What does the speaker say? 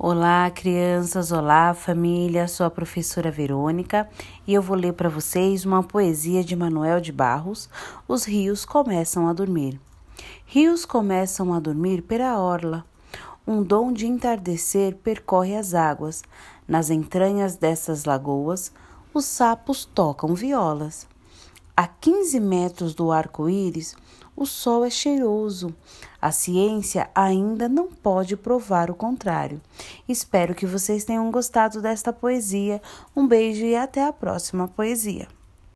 Olá, crianças, olá, família. Sou a professora Verônica e eu vou ler para vocês uma poesia de Manuel de Barros. Os rios começam a dormir. Rios começam a dormir pela orla. Um dom de entardecer percorre as águas. Nas entranhas dessas lagoas, os sapos tocam violas. A 15 metros do arco-íris, o sol é cheiroso. A ciência ainda não pode provar o contrário. Espero que vocês tenham gostado desta poesia. Um beijo e até a próxima poesia.